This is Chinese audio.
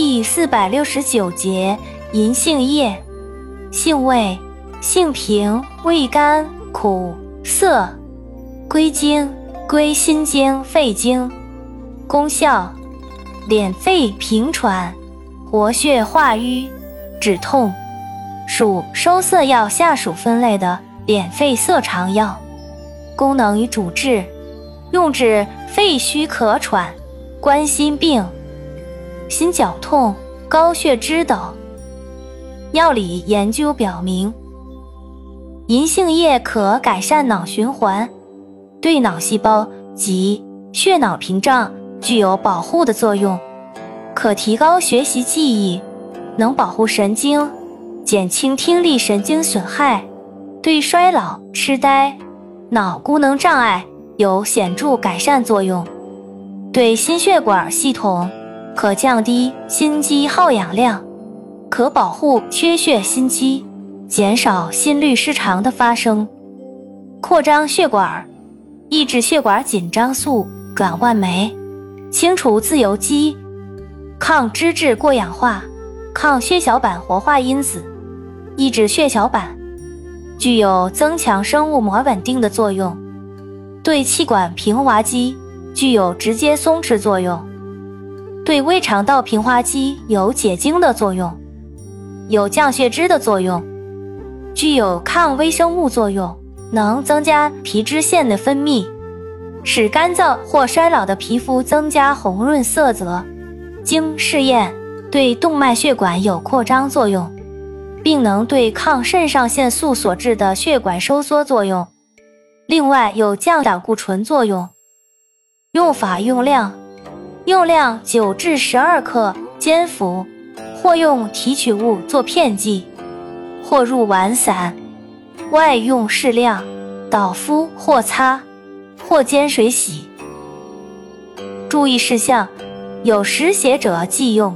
第四百六十九节银杏叶，性味性平，味甘苦涩，归经归心经、肺经。功效敛肺平喘，活血化瘀，止痛。属收涩药下属分类的敛肺涩肠药。功能与主治用治肺虚咳喘、冠心病。心绞痛、高血脂等。药理研究表明，银杏叶可改善脑循环，对脑细胞及血脑屏障具有保护的作用，可提高学习记忆，能保护神经，减轻听力神经损害，对衰老、痴呆、脑功能障碍有显著改善作用，对心血管系统。可降低心肌耗氧量，可保护缺血心肌，减少心律失常的发生，扩张血管，抑制血管紧张素转换酶，清除自由基，抗脂质过氧化，抗血小板活化因子，抑制血小板，具有增强生物膜稳定的作用，对气管平滑肌具有直接松弛作用。对胃肠道平滑肌有解痉的作用，有降血脂的作用，具有抗微生物作用，能增加皮脂腺的分泌，使干燥或衰老的皮肤增加红润色泽。经试验，对动脉血管有扩张作用，并能对抗肾上腺素所致的血管收缩作用。另外有降胆固醇作用。用法用量。用量九至十二克，煎服，或用提取物做片剂，或入丸散，外用适量，捣敷或擦，或煎水洗。注意事项：有实血者忌用。